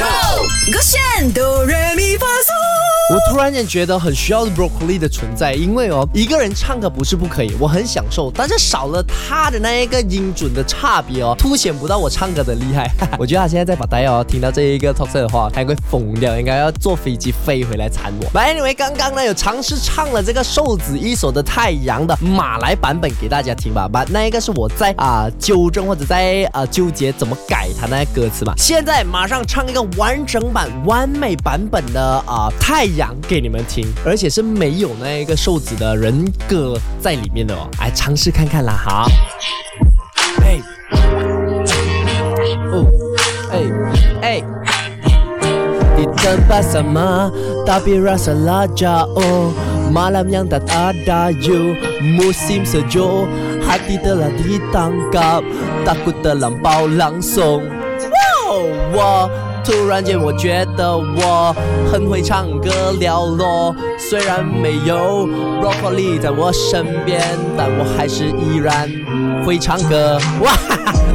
go! 突然间觉得很需要 broccoli 的存在，因为哦，一个人唱歌不是不可以，我很享受，但是少了他的那一个音准的差别哦，凸显不到我唱歌的厉害。我觉得他现在在把呆哦，听到这一个 talk 的话，他应该疯掉，应该要坐飞机飞回来缠我。来，anyway，刚刚呢有尝试唱了这个瘦子一首的《太阳》的马来版本给大家听吧，把那一个是我在啊纠正或者在啊纠结怎么改他那歌词吧。现在马上唱一个完整版、完美版本的啊《太阳》给你们听，而且是没有那一个瘦子的人格在里面的哦，来尝试看看啦哈。哎，哦，哎哎。Di tempat sama Tapi rasa laja oh Malam yang tak ada you Musim sejuk Hati telah ditangkap Takut terlampau langsung Wow 我突然间我觉得我很会唱歌了咯虽然没有 broccoli 在我身边但我还是依然会唱歌哇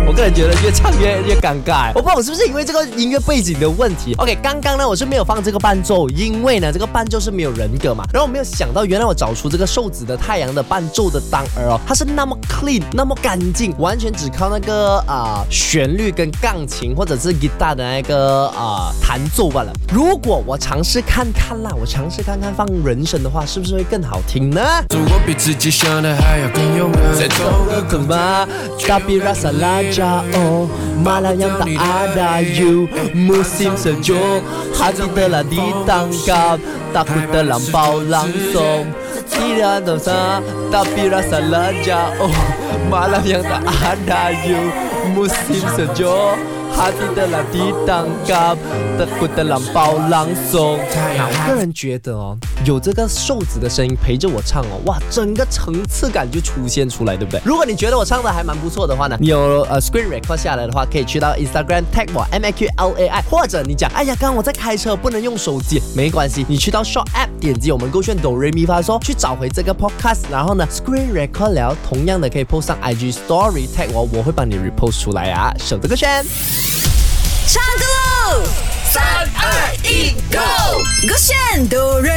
我个人觉得越唱越越尴尬，我不知道我是不是因为这个音乐背景的问题。OK，刚刚呢我是没有放这个伴奏，因为呢这个伴奏是没有人格嘛。然后我没有想到，原来我找出这个瘦子的太阳的伴奏的当儿哦，它是那么 clean，那么干净，完全只靠那个啊旋律跟钢琴或者是 guitar 的那个啊弹奏罢了如果我尝试看看啦我尝试看看放人声的话是不是会更好听呢？如果比自己想的还要更勇敢再做个什么大比拉萨拉加哦麻辣羊的阿达 umusiumsajohadi 当嘎大哭的狼包朗诵滴答的沙大比拉萨拉加哦麻辣羊的阿达 Hati telah ditangkap Takut terlampau langsung 那我个人觉得哦，有这个瘦子的声音陪着我唱哦，哇，整个层次感就出现出来，对不对？如果你觉得我唱的还蛮不错的话呢，你有呃 screen record 下来的话，可以去到 Instagram tag 我 M A Q L A I，或者你讲，哎呀，刚刚我在开车不能用手机，没关系，你去到 Short App 点击我们勾选哆瑞咪发嗦，去找回这个 podcast，然后呢 screen record 了，同样的可以 post 上 IG story tag 我，我会帮你 repost 出来啊，守这个圈。唱歌喽！三二一，Go！勾选哆来咪发嗦。